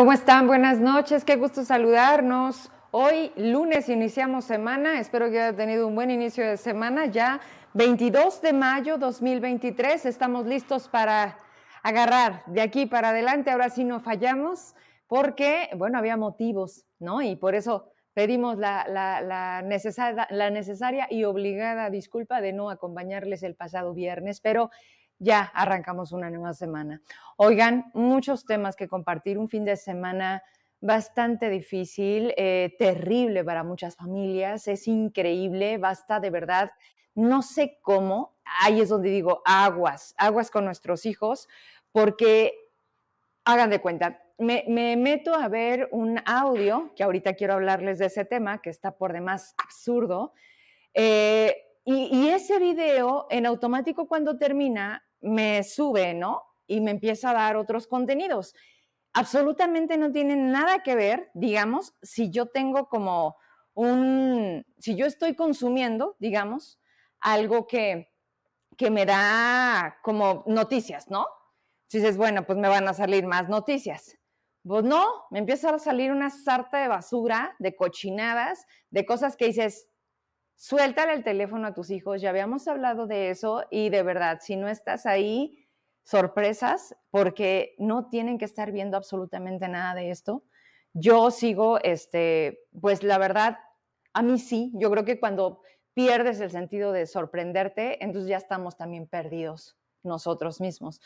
¿Cómo están? Buenas noches, qué gusto saludarnos. Hoy lunes iniciamos semana, espero que haya tenido un buen inicio de semana, ya 22 de mayo 2023, estamos listos para agarrar de aquí para adelante, ahora sí no fallamos, porque, bueno, había motivos, ¿no? Y por eso pedimos la, la, necesaria, la necesaria y obligada disculpa de no acompañarles el pasado viernes, pero ya arrancamos una nueva semana. Oigan, muchos temas que compartir, un fin de semana bastante difícil, eh, terrible para muchas familias, es increíble, basta de verdad, no sé cómo, ahí es donde digo aguas, aguas con nuestros hijos, porque hagan de cuenta, me, meto a ver un audio, que ahorita quiero hablarles de ese tema, que está por demás absurdo, eh, y, y, ese video en automático cuando termina me sube, ¿no? Y me empieza a dar otros contenidos. Absolutamente no tienen nada que ver, digamos, si yo tengo como un, si yo estoy consumiendo, digamos, algo que, que me da como noticias, ¿no? Si dices, bueno, pues me van a salir más noticias. Pues no, me empieza a salir una sarta de basura, de cochinadas, de cosas que dices, suéltale el teléfono a tus hijos, ya habíamos hablado de eso y de verdad, si no estás ahí, sorpresas, porque no tienen que estar viendo absolutamente nada de esto. Yo sigo, este, pues la verdad, a mí sí, yo creo que cuando pierdes el sentido de sorprenderte, entonces ya estamos también perdidos nosotros mismos.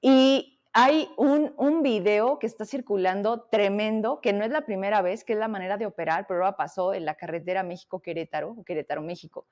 Y hay un, un, video que está circulando tremendo, que no es la primera vez, que es la manera de operar, pero ahora pasó en la carretera México-Querétaro, Querétaro-México,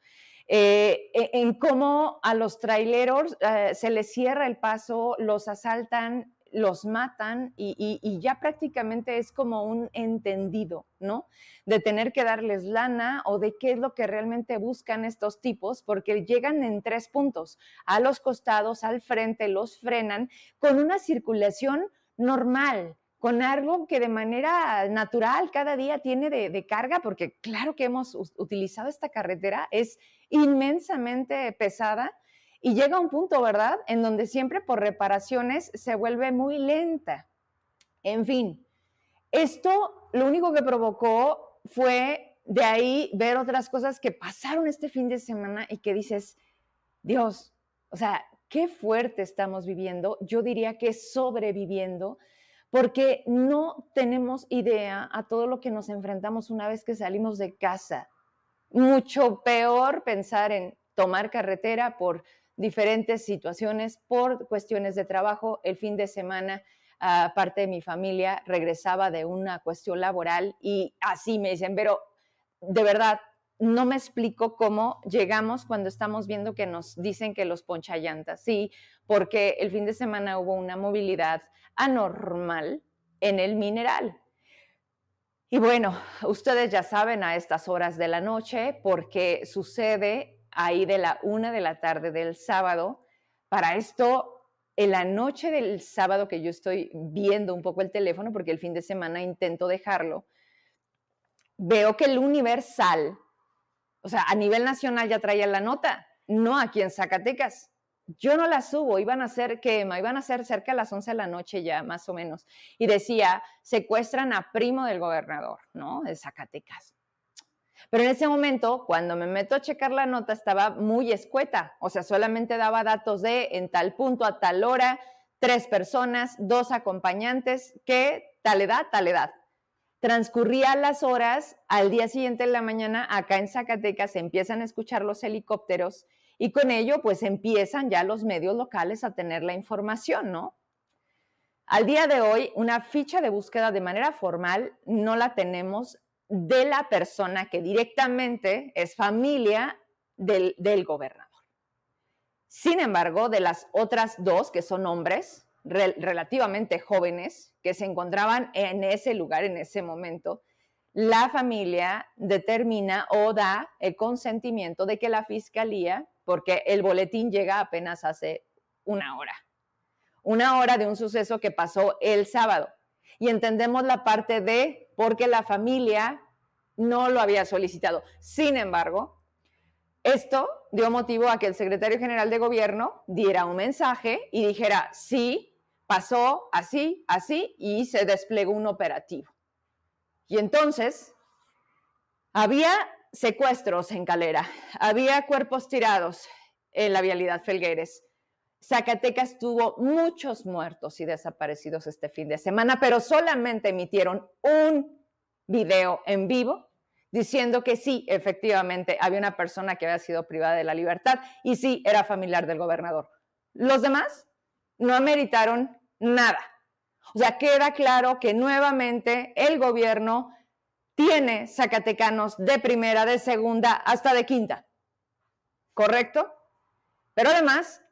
eh, e, en cómo a los traileros eh, se les cierra el paso, los asaltan, los matan y, ya prácticamente es como un entendido, ¿no? De tener que darles lana o de qué es lo que realmente buscan estos tipos, porque llegan en tres puntos, a los costados, al frente, los frenan con una circulación normal, con algo que de manera natural cada día tiene de, carga, porque claro que hemos utilizado esta carretera, es inmensamente pesada y llega un punto, ¿verdad?, en donde siempre por reparaciones se vuelve muy lenta. En fin, esto lo único que provocó fue de ahí ver otras cosas que pasaron este fin de semana y que dices, Dios, o sea, qué fuerte estamos viviendo. Yo diría que sobreviviendo, porque no tenemos idea a todo lo que nos enfrentamos una vez que salimos de casa. Mucho peor pensar en tomar carretera por diferentes situaciones por cuestiones de trabajo. El fin de semana, uh, parte de mi familia regresaba de una cuestión laboral y así me dicen, pero de verdad, no me explico cómo llegamos cuando estamos viendo que nos dicen que los ponchallantas. Sí, porque el fin de semana hubo una movilidad anormal en el mineral. Y bueno, ustedes ya saben a estas horas de la noche porque sucede ahí de la una de la tarde del sábado. Para esto, en la noche del sábado que yo estoy viendo un poco el teléfono, porque el fin de semana intento dejarlo, veo que el Universal, o sea, a nivel nacional ya traía la nota, no aquí en Zacatecas. Yo no la subo, iban a ser que iban a ser cerca de las 11 de la noche ya, más o menos. Y decía, secuestran a primo del gobernador, ¿no? De Zacatecas. Pero en ese momento, cuando me meto a checar la nota, estaba muy escueta, o sea, solamente daba datos de en tal punto, a tal hora, tres personas, dos acompañantes, que tal edad, tal edad. Transcurría las horas, al día siguiente en la mañana, acá en Zacatecas se empiezan a escuchar los helicópteros y con ello pues empiezan ya los medios locales a tener la información, ¿no? Al día de hoy, una ficha de búsqueda de manera formal no la tenemos de la persona que directamente es familia del, gobernador. Sin embargo, de las otras dos, que son hombres relativamente jóvenes, que se encontraban en ese lugar, en ese momento, la familia determina o da el consentimiento de que la fiscalía, porque el boletín llega apenas hace una hora, una hora de un suceso que pasó el sábado. Y entendemos la parte de porque la familia no lo había solicitado. Sin embargo, esto dio motivo a que el secretario general de gobierno diera un mensaje y dijera, sí, pasó así, así, y se desplegó un operativo. Y entonces, había secuestros en Calera, había cuerpos tirados en la vialidad Felgueres. Zacatecas tuvo muchos muertos y desaparecidos este fin de semana, pero solamente emitieron un video en vivo diciendo que sí, efectivamente, había una persona que había sido privada de la libertad y sí, era familiar del gobernador. Los demás no ameritaron nada. O sea, queda claro que nuevamente el gobierno tiene zacatecanos de primera, de segunda, hasta de quinta. ¿Correcto? Pero además,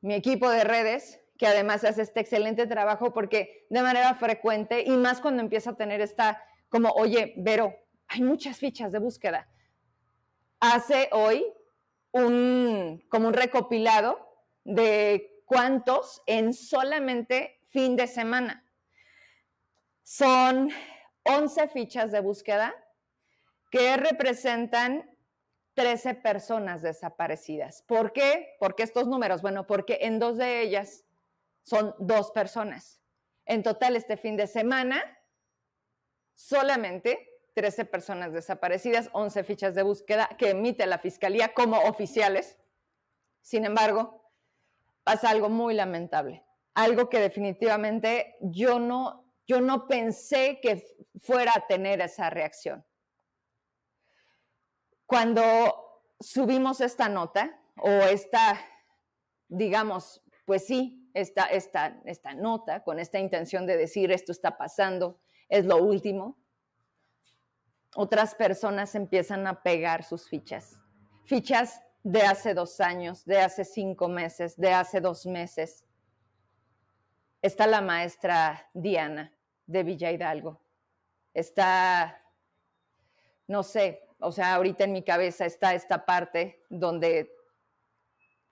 mi equipo de redes, que además hace este excelente trabajo porque de manera frecuente y más cuando empieza a tener esta como, oye, Vero, hay muchas fichas de búsqueda. Hace hoy un, como un recopilado de cuántos en solamente fin de semana. Son 11 fichas de búsqueda que representan 13 personas desaparecidas. ¿Por qué? ¿Por qué estos números? Bueno, porque en dos de ellas son dos personas. En total, este fin de semana, solamente 13 personas desaparecidas, 11 fichas de búsqueda que emite la Fiscalía como oficiales. Sin embargo, pasa algo muy lamentable, algo que definitivamente yo no yo no pensé que fuera a tener esa reacción. Cuando subimos esta nota o esta, digamos, pues sí, esta, esta, esta nota con esta intención de decir esto está pasando, es lo último, otras personas empiezan a pegar sus fichas. Fichas de hace dos años, de hace cinco meses, de hace dos meses. Está la maestra Diana, de Villa Hidalgo. Está, no sé, o sea, ahorita en mi cabeza está esta parte donde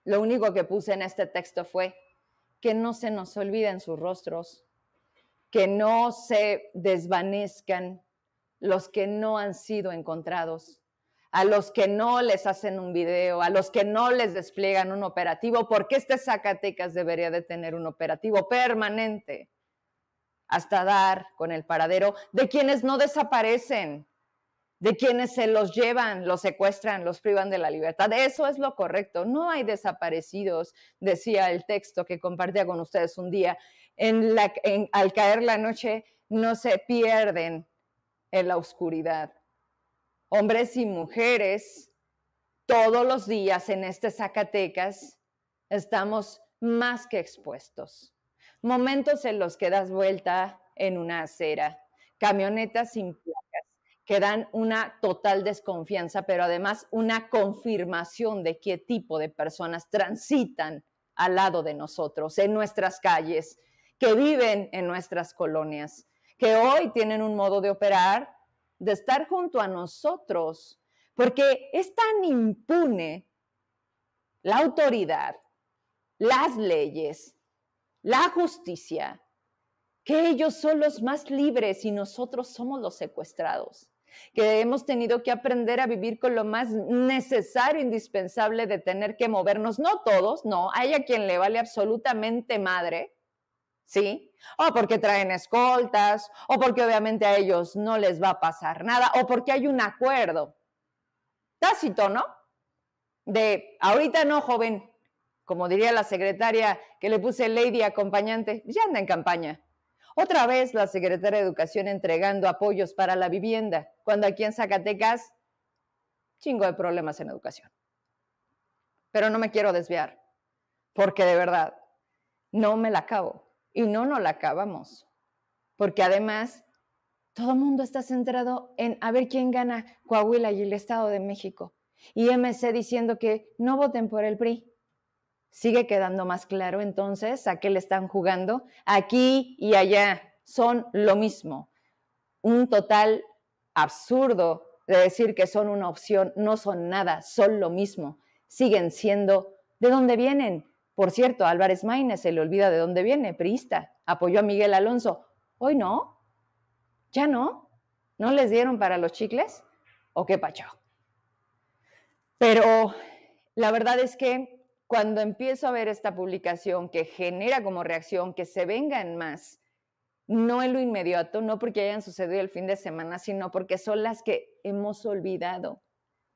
lo único que puse en este texto fue que no se nos olviden sus rostros, que no se desvanezcan los que no han sido encontrados, a los que no les hacen un video, a los que no les despliegan un operativo, porque este Zacatecas debería de tener un operativo permanente hasta dar con el paradero de quienes no desaparecen, de quienes se los llevan, los secuestran, los privan de la libertad. Eso es lo correcto. No hay desaparecidos, decía el texto que compartía con ustedes un día. En la, al caer la noche no se pierden en la oscuridad. Hombres y mujeres, todos los días en este Zacatecas estamos más que expuestos momentos en los que das vuelta en una acera, camionetas sin placas que dan una total desconfianza, pero además una confirmación de qué tipo de personas transitan al lado de nosotros, en nuestras calles, que viven en nuestras colonias, que hoy tienen un modo de operar, de estar junto a nosotros, porque es tan impune la autoridad, las leyes, la justicia, que ellos son los más libres y nosotros somos los secuestrados, que hemos tenido que aprender a vivir con lo más necesario, indispensable de tener que movernos, no todos, no, hay a quien le vale absolutamente madre, ¿sí? O porque traen escoltas, o porque obviamente a ellos no les va a pasar nada, o porque hay un acuerdo tácito, ¿no? De, ahorita no, joven, como diría la secretaria que le puse lady acompañante, ya anda en campaña. Otra vez la secretaria de Educación entregando apoyos para la vivienda, cuando aquí en Zacatecas, chingo de problemas en educación. Pero no me quiero desviar, porque de verdad, no me la acabo. Y no nos la acabamos. Porque además, todo el mundo está centrado en a ver quién gana Coahuila y el Estado de México. Y MC diciendo que no voten por el PRI sigue quedando más claro entonces a qué le están jugando. Aquí y allá son lo mismo. Un total absurdo de decir que son una opción, no son nada, son lo mismo. Siguen siendo de dónde vienen. Por cierto, Álvarez Maínez se le olvida de dónde viene, priista. Apoyó a Miguel Alonso. Hoy no. Ya no. ¿No les dieron para los chicles? ¿O qué pacho? Pero la verdad es que cuando empiezo a ver esta publicación que genera como reacción que se vengan más, no en lo inmediato, no porque hayan sucedido el fin de semana, sino porque son las que hemos olvidado.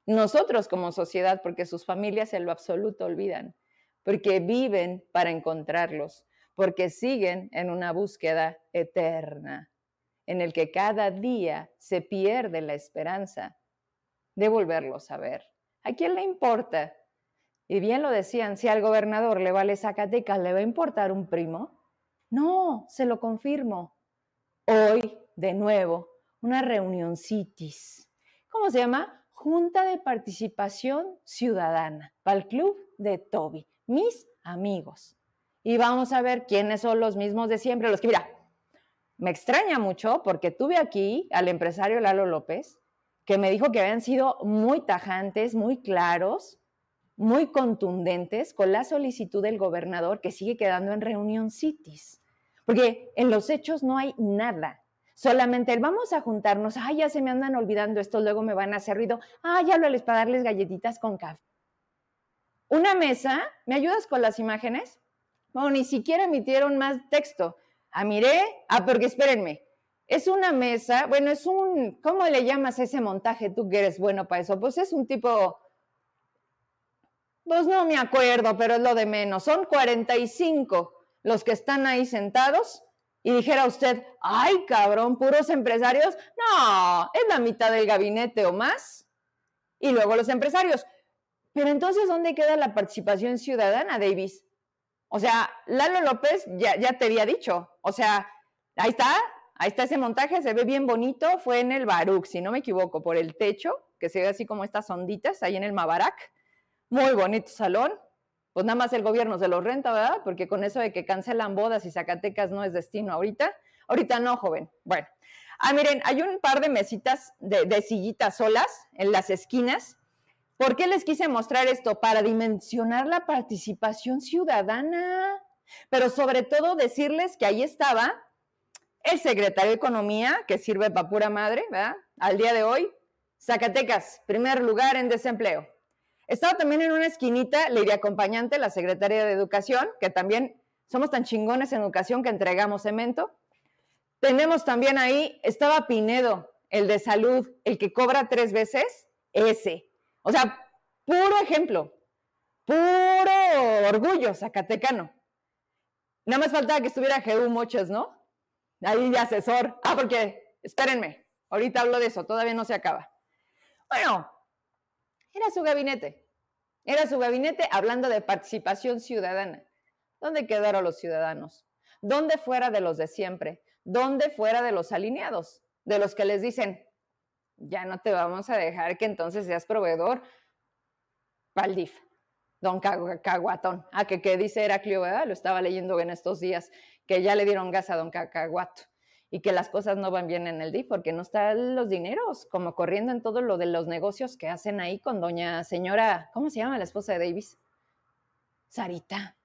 Nosotros como sociedad, porque sus familias en lo absoluto olvidan, porque viven para encontrarlos, porque siguen en una búsqueda eterna, en el que cada día se pierde la esperanza de volverlos a ver. ¿A quién le importa? Y bien lo decían, si al gobernador le vale Zacatecas, ¿le va a importar un primo? No, se lo confirmo. Hoy, de nuevo, una reunión CITIS. ¿Cómo se llama? Junta de Participación Ciudadana, para el club de Toby, mis amigos. Y vamos a ver quiénes son los mismos de siempre, los que, mira, me extraña mucho porque tuve aquí al empresario Lalo López, que me dijo que habían sido muy tajantes, muy claros, muy contundentes con la solicitud del gobernador que sigue quedando en reunión CITIS. Porque en los hechos no hay nada. Solamente el vamos a juntarnos, ay, ya se me andan olvidando esto, luego me van a hacer ruido, ay, háblales para darles galletitas con café. Una mesa, ¿me ayudas con las imágenes? No, ni siquiera emitieron más texto. Ah, miré, ah, porque espérenme, es una mesa, bueno, es un, ¿cómo le llamas ese montaje tú que eres bueno para eso? Pues es un tipo, pues no me acuerdo, pero es lo de menos, son 45 los que están ahí sentados y dijera usted, ay cabrón, puros empresarios, no, es la mitad del gabinete o más. Y luego los empresarios. Pero entonces, ¿dónde queda la participación ciudadana, Davis? O sea, Lalo López ya, ya te había dicho, o sea, ahí está, ahí está ese montaje, se ve bien bonito, fue en el Baruch, si no me equivoco, por el techo, que se ve así como estas onditas ahí en el Mabarak. Muy bonito salón, pues nada más el gobierno se lo renta, ¿verdad? Porque con eso de que cancelan bodas y Zacatecas no es destino ahorita, ahorita no, joven. Bueno, ah, miren, hay un par de mesitas de, sillitas solas en las esquinas. ¿Por qué les quise mostrar esto? Para dimensionar la participación ciudadana, pero sobre todo decirles que ahí estaba el secretario de Economía, que sirve para pura madre, ¿verdad? Al día de hoy, Zacatecas, primer lugar en desempleo. Estaba también en una esquinita Lady Acompañante, la secretaria de Educación, que también somos tan chingones en educación que entregamos cemento. Tenemos también ahí, estaba Pinedo, el de salud, el que cobra tres veces, ese. O sea, puro ejemplo, puro orgullo zacatecano. Nada más faltaba que estuviera Jehu Moches, ¿no? Ahí de asesor. Ah, porque, espérenme, ahorita hablo de eso, todavía no se acaba. Bueno, era su gabinete. Era su gabinete hablando de participación ciudadana. ¿Dónde quedaron los ciudadanos? ¿Dónde fuera de los de siempre? ¿Dónde fuera de los alineados? De los que les dicen, ya no te vamos a dejar que entonces seas proveedor Valdif, don Caguatón. Ah, que, que dice Heraclio. Lo estaba leyendo en estos días, que ya le dieron gas a don Cacaguato y que las cosas no van bien en el DIF porque no están los dineros como corriendo en todo lo de los negocios que hacen ahí con doña señora, ¿cómo se llama la esposa de Davis? Sarita.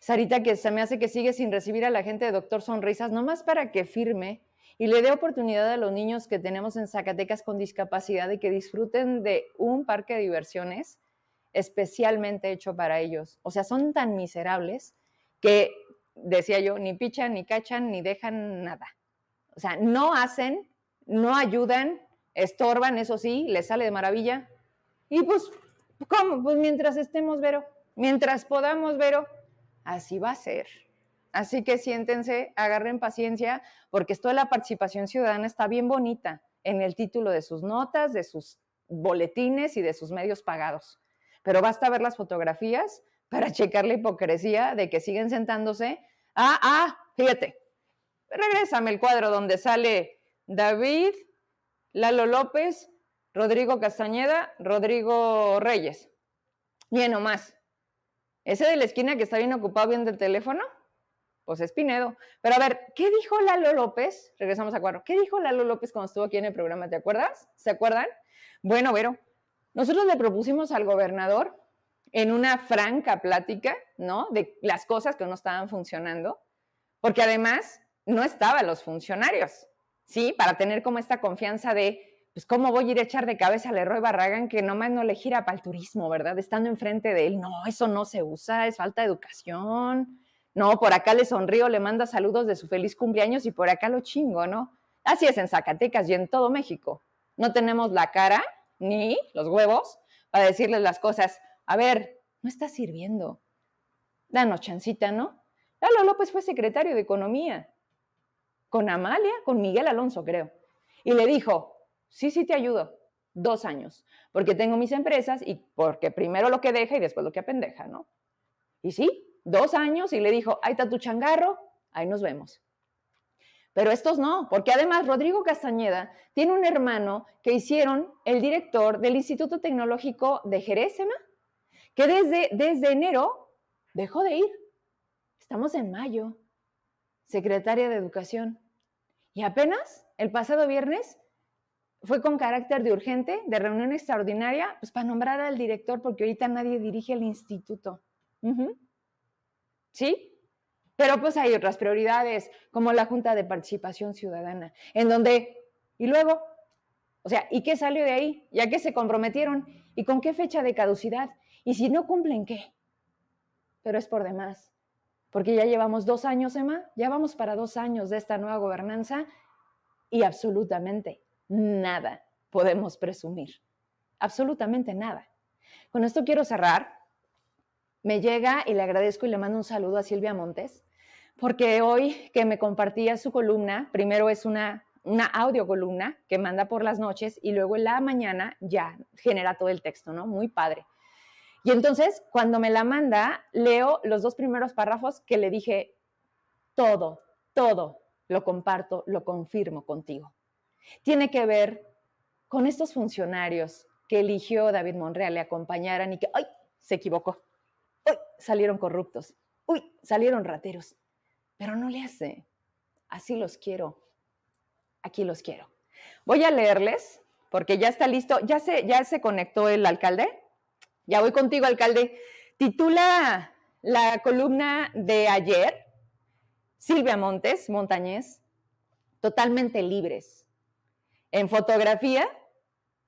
Sarita que se me hace que sigue sin recibir a la gente de Doctor Sonrisas, nomás para que firme y le dé oportunidad a los niños que tenemos en Zacatecas con discapacidad y que disfruten de un parque de diversiones especialmente hecho para ellos. O sea, son tan miserables que, decía yo, ni pichan, ni cachan, ni dejan nada. O sea, no hacen, no ayudan, estorban, eso sí, les sale de maravilla. Y pues, ¿cómo? Pues mientras estemos, Vero, mientras podamos, Vero, así va a ser. Así que siéntense, agarren paciencia, porque esto de la participación ciudadana está bien bonita en el título de sus notas, de sus boletines y de sus medios pagados. Pero basta ver las fotografías para checar la hipocresía de que siguen sentándose. Ah, ah, fíjate, Regrésame el cuadro donde sale David, Lalo López, Rodrigo Castañeda, Rodrigo Reyes. Bien nomás. Ese de la esquina que está bien ocupado viendo el teléfono, pues es Pinedo. Pero a ver, ¿qué dijo Lalo López? Regresamos a cuadro. ¿Qué dijo Lalo López cuando estuvo aquí en el programa? ¿Te acuerdas? ¿Se acuerdan? Bueno, Vero, nosotros le propusimos al gobernador en una franca plática, ¿no? De las cosas que no estaban funcionando, porque además no estaban los funcionarios, ¿sí? Para tener como esta confianza de, pues cómo voy a ir a echar de cabeza al Leroy Barragán que nomás no le gira para el turismo, ¿verdad? Estando enfrente de él, no, eso no se usa, es falta de educación. No, por acá le sonrío, le manda saludos de su feliz cumpleaños y por acá lo chingo, ¿no? Así es en Zacatecas y en todo México. No tenemos la cara ni los huevos para decirles las cosas. A ver, no está sirviendo. Danos chancita, ¿no? Lalo López fue secretario de Economía con Amalia, con Miguel Alonso, creo. Y le dijo, sí, sí te ayudo, dos años, porque tengo mis empresas y porque primero lo que deja y después lo que apendeja, ¿no? Y sí, dos años y le dijo, ahí está tu changarro, ahí nos vemos. Pero estos no, porque además Rodrigo Castañeda tiene un hermano que hicieron el director del Instituto Tecnológico de Jerez, que desde, desde enero dejó de ir. Estamos en mayo, secretaria de Educación. Y apenas el pasado viernes fue con carácter de urgente, de reunión extraordinaria, pues para nombrar al director, porque ahorita nadie dirige el instituto. ¿Sí? Pero pues hay otras prioridades, como la Junta de Participación Ciudadana, en donde, y luego, o sea, ¿y qué salió de ahí? ¿Ya qué se comprometieron? ¿Y con qué fecha de caducidad? ¿Y si no cumplen qué? Pero es por demás, porque ya llevamos dos años, Emma, ya vamos para dos años de esta nueva gobernanza y absolutamente nada podemos presumir, absolutamente nada. Con esto quiero cerrar me llega y le agradezco y le mando un saludo a Silvia Montes, porque hoy que me compartía su columna, primero es una, una audio columna que manda por las noches y luego en la mañana ya genera todo el texto, ¿no? Muy padre. Y entonces, cuando me la manda, leo los dos primeros párrafos que le dije, todo, todo lo comparto, lo confirmo contigo. Tiene que ver con estos funcionarios que eligió David Monreal le acompañaran y que, ¡ay! Se equivocó uy, salieron corruptos, uy, salieron rateros, pero no le hace. Así los quiero. Aquí los quiero. Voy a leerles porque ya está listo. ¿Ya se, ya se conectó el alcalde? Ya voy contigo, alcalde. Titula la columna de ayer, Silvia Montes, Montañez, totalmente libres. En fotografía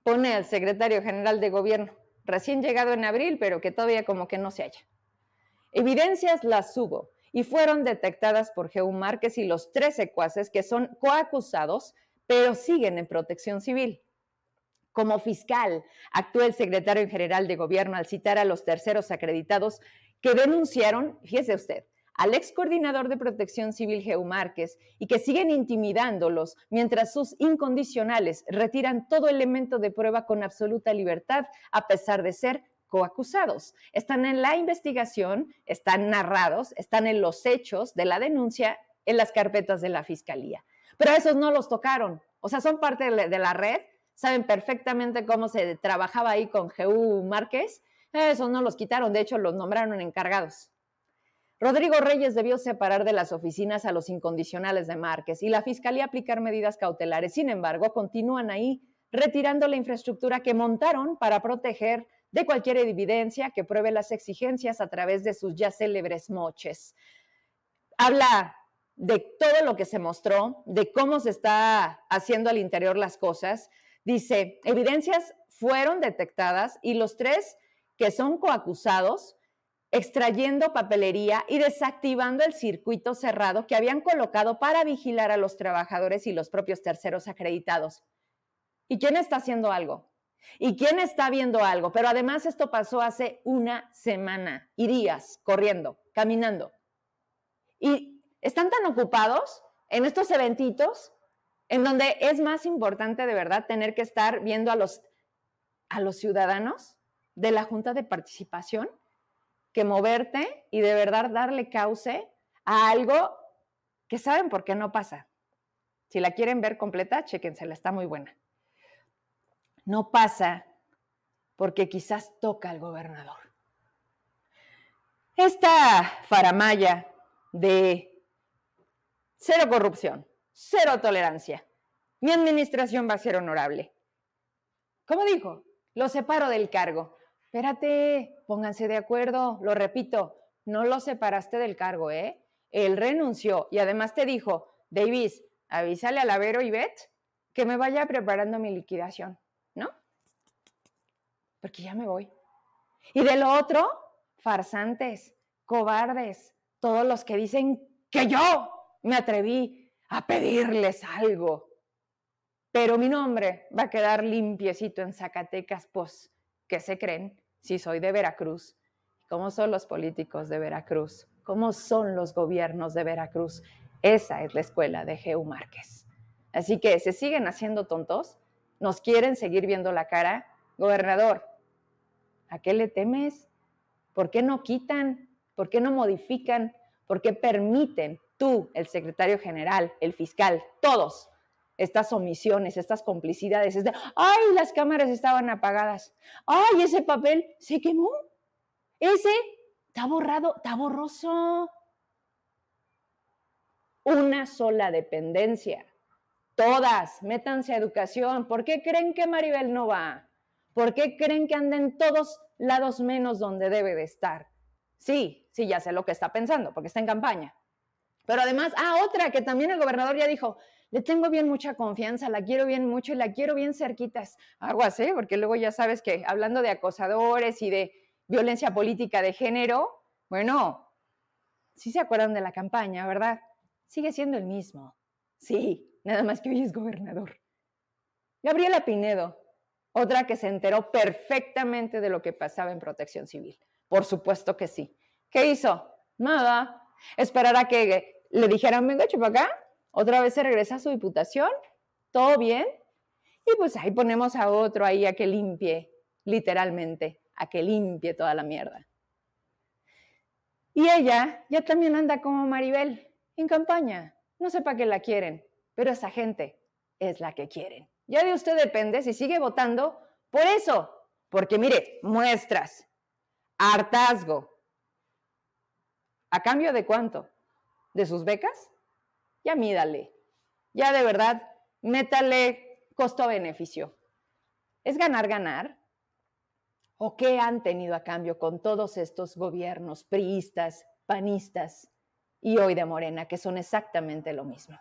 pone al secretario general de gobierno recién llegado en abril, pero que todavía como que no se halla. Evidencias las hubo y fueron detectadas por Geu Márquez y los tres secuaces que son coacusados, pero siguen en protección civil. Como fiscal, actuó el secretario general de gobierno al citar a los terceros acreditados que denunciaron, fíjese usted, al ex coordinador de protección civil Geu Márquez y que siguen intimidándolos mientras sus incondicionales retiran todo elemento de prueba con absoluta libertad a pesar de ser coacusados. Están en la investigación, están narrados, están en los hechos de la denuncia en las carpetas de la fiscalía. Pero a esos no los tocaron, o sea, son parte de la red, saben perfectamente cómo se trabajaba ahí con Geu Márquez, esos no los quitaron, de hecho los nombraron encargados. Rodrigo Reyes debió separar de las oficinas a los incondicionales de Márquez y la Fiscalía aplicar medidas cautelares. Sin embargo, continúan ahí retirando la infraestructura que montaron para proteger de cualquier evidencia que pruebe las exigencias a través de sus ya célebres moches. Habla de todo lo que se mostró, de cómo se está haciendo al interior las cosas. Dice, evidencias fueron detectadas y los tres que son coacusados extrayendo papelería y desactivando el circuito cerrado que habían colocado para vigilar a los trabajadores y los propios terceros acreditados. ¿Y quién está haciendo algo? ¿Y quién está viendo algo? Pero además esto pasó hace una semana y días corriendo, caminando. Y están tan ocupados en estos eventitos en donde es más importante de verdad tener que estar viendo a los, a los ciudadanos de la Junta de Participación que moverte y de verdad darle cauce a algo que saben por qué no pasa. Si la quieren ver completa, chéquensela, está muy buena. No pasa porque quizás toca al gobernador. Esta faramaya de cero corrupción, cero tolerancia, mi administración va a ser honorable. ¿Cómo dijo? Lo separo del cargo espérate, pónganse de acuerdo, lo repito, no lo separaste del cargo, ¿eh? Él renunció y además te dijo, Davis, avísale a Lavero y Bet que me vaya preparando mi liquidación, ¿no? Porque ya me voy. Y de lo otro, farsantes, cobardes, todos los que dicen que yo me atreví a pedirles algo. Pero mi nombre va a quedar limpiecito en Zacatecas, pues, ¿qué se creen? Si soy de Veracruz. ¿Cómo son los políticos de Veracruz? ¿Cómo son los gobiernos de Veracruz? Esa es la escuela de Geu Márquez. Así que se siguen haciendo tontos, nos quieren seguir viendo la cara. Gobernador, ¿a qué le temes? ¿Por qué no quitan? ¿Por qué no modifican? ¿Por qué permiten tú, el secretario general, el fiscal, todos estas omisiones, estas complicidades? Es de, ay, las cámaras estaban apagadas. Ay, ese papel se quemó. Ese está borrado, está borroso. Una sola dependencia. Todas, métanse a educación. ¿Por qué creen que Maribel no va? ¿Por qué creen que anda en todos lados menos donde debe de estar? Sí, sí, ya sé lo que está pensando, porque está en campaña. Pero además, ah, otra que también el gobernador ya dijo, le tengo bien mucha confianza, la quiero bien mucho y la quiero bien cerquitas. Aguas, ¿eh? Porque luego ya sabes que hablando de acosadores y de violencia política de género, bueno, sí se acuerdan de la campaña, ¿verdad? Sigue siendo el mismo. Sí, nada más que hoy es gobernador. Gabriela Pinedo, otra que se enteró perfectamente de lo que pasaba en protección civil. Por supuesto que sí. ¿Qué hizo? Nada. Esperar que le dijeran, venga, para acá. Otra vez se regresa a su diputación. ¿Todo bien? Y pues ahí ponemos a otro ahí a que limpie, literalmente, a que limpie toda la mierda. Y ella ya también anda como Maribel, en campaña. No sé para qué la quieren, pero esa gente es la que quieren. Ya de usted depende si sigue votando por eso. Porque mire, muestras, hartazgo. ¿A cambio de cuánto? ¿De sus becas? Ya mídale. Ya de verdad, métale costo-beneficio. ¿Es ganar, ganar? ¿O qué han tenido a cambio con todos estos gobiernos priistas, panistas y hoy de Morena, que son exactamente lo mismo?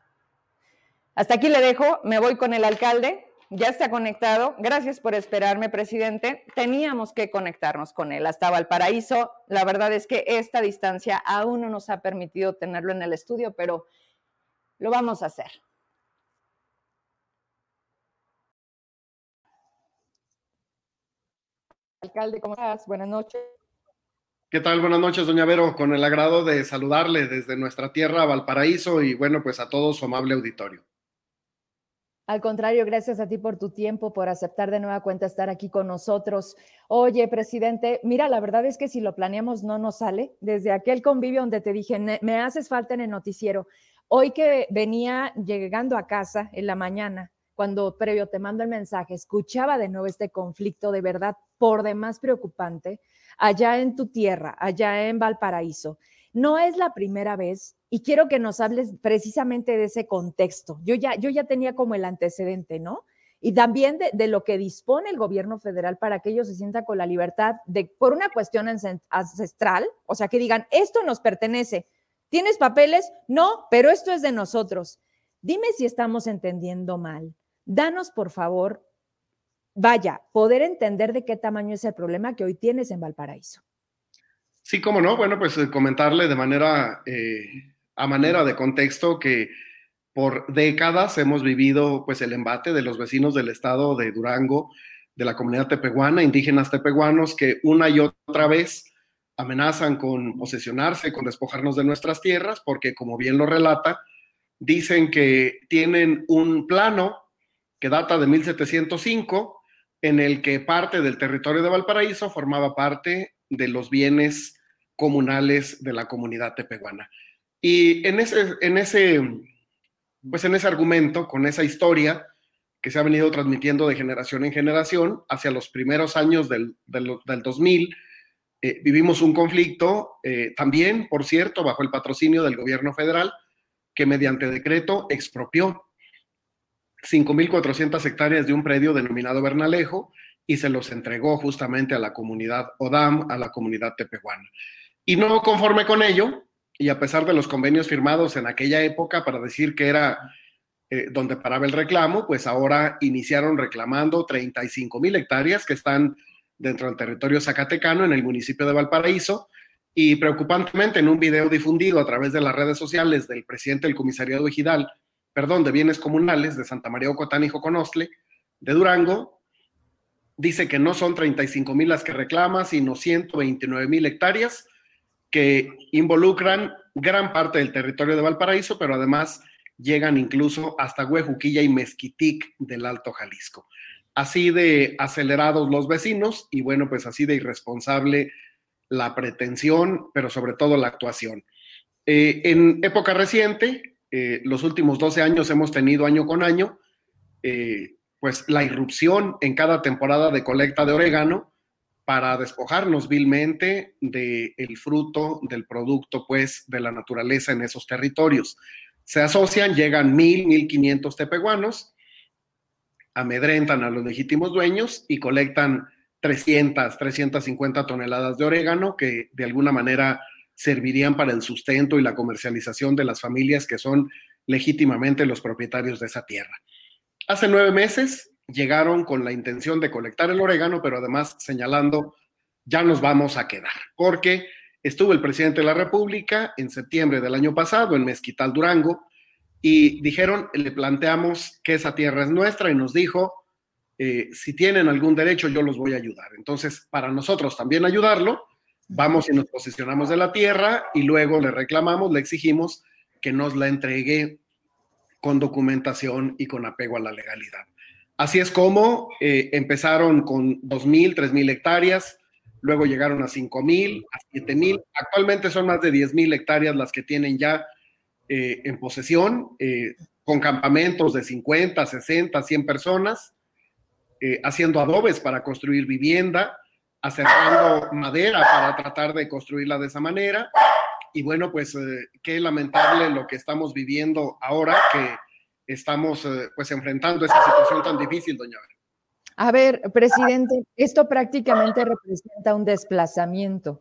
Hasta aquí le dejo, me voy con el alcalde, ya está conectado. Gracias por esperarme, presidente. Teníamos que conectarnos con él hasta Valparaíso. La verdad es que esta distancia aún no nos ha permitido tenerlo en el estudio, pero lo vamos a hacer. Alcalde, ¿cómo estás? Buenas noches. ¿Qué tal? Buenas noches, doña Vero. Con el agrado de saludarle desde nuestra tierra, Valparaíso, y bueno, pues a todo su amable auditorio. Al contrario, gracias a ti por tu tiempo, por aceptar de nueva cuenta estar aquí con nosotros. Oye, presidente, mira, la verdad es que si lo planeamos no nos sale. Desde aquel convivio donde te dije, me haces falta en el noticiero. Hoy que venía llegando a casa en la mañana, cuando previo te mando el mensaje, escuchaba de nuevo este conflicto de verdad por demás preocupante allá en tu tierra, allá en Valparaíso. No es la primera vez y quiero que nos hables precisamente de ese contexto. Yo ya, yo ya tenía como el antecedente, ¿no? Y también de, lo que dispone el gobierno federal para que ellos se sientan con la libertad de, por una cuestión ancestral, o sea, que digan, esto nos pertenece. ¿Tienes papeles? No, pero esto es de nosotros. Dime si estamos entendiendo mal danos por favor, vaya, poder entender de qué tamaño es el problema que hoy tienes en Valparaíso. Sí, cómo no. Bueno, pues eh, comentarle de manera, eh, a manera de contexto que por décadas hemos vivido pues el embate de los vecinos del estado de Durango, de la comunidad tepehuana, indígenas tepehuanos, que una y otra vez amenazan con posesionarse, con despojarnos de nuestras tierras, porque como bien lo relata, dicen que tienen un plano que data de 1705, en el que parte del territorio de Valparaíso formaba parte de los bienes comunales de la comunidad tepehuana. Y en ese, en ese, pues en ese argumento, con esa historia que se ha venido transmitiendo de generación en generación, hacia los primeros años del, del, 2000, eh, vivimos un conflicto, eh, también, por cierto, bajo el patrocinio del gobierno federal, que mediante decreto expropió 5.400 hectáreas de un predio denominado Bernalejo y se los entregó justamente a la comunidad ODAM, a la comunidad tepehuana. Y no conforme con ello, y a pesar de los convenios firmados en aquella época para decir que era eh, donde paraba el reclamo, pues ahora iniciaron reclamando 35 mil hectáreas que están dentro del territorio zacatecano en el municipio de Valparaíso. Y preocupantemente, en un video difundido a través de las redes sociales del presidente del comisariado ejidal, perdón, de bienes comunales de Santa María Ocotán y Joconostle, de Durango, dice que no son 35 mil las que reclama, sino 129 mil hectáreas que involucran gran parte del territorio de Valparaíso, pero además llegan incluso hasta Huejuquilla y Mezquitic del Alto Jalisco. Así de acelerados los vecinos y bueno, pues así de irresponsable la pretensión, pero sobre todo la actuación. Eh, en época reciente, eh, los últimos 12 años hemos tenido año con año, eh, pues la irrupción en cada temporada de colecta de orégano para despojarnos vilmente del fruto, del producto, pues, de la naturaleza en esos territorios. Se asocian, llegan mil, mil quinientos tepehuanos, amedrentan a los legítimos dueños y colectan 300, 350 toneladas de orégano que de alguna manera servirían para el sustento y la comercialización de las familias que son legítimamente los propietarios de esa tierra. Hace nueve meses llegaron con la intención de colectar el orégano, pero además señalando, ya nos vamos a quedar, porque estuvo el presidente de la República en septiembre del año pasado en Mezquital, Durango, y dijeron, le planteamos que esa tierra es nuestra y nos dijo, eh, si tienen algún derecho, yo los voy a ayudar. Entonces, para nosotros también ayudarlo, vamos y nos posicionamos de la tierra y luego le reclamamos, le exigimos que nos la entregue con documentación y con apego a la legalidad. Así es como eh, empezaron con 2.000, 3.000 hectáreas, luego llegaron a 5.000, a 7.000, actualmente son más de 10.000 hectáreas las que tienen ya eh, en posesión, eh, con campamentos de 50, 60, 100 personas, haciendo adobes para construir vivienda, acercando madera para tratar de construirla de esa manera. Y bueno, pues qué lamentable lo que estamos viviendo ahora, que estamos eh, pues enfrentando esta situación tan difícil, doña Vera. A ver, presidente, esto prácticamente representa un desplazamiento.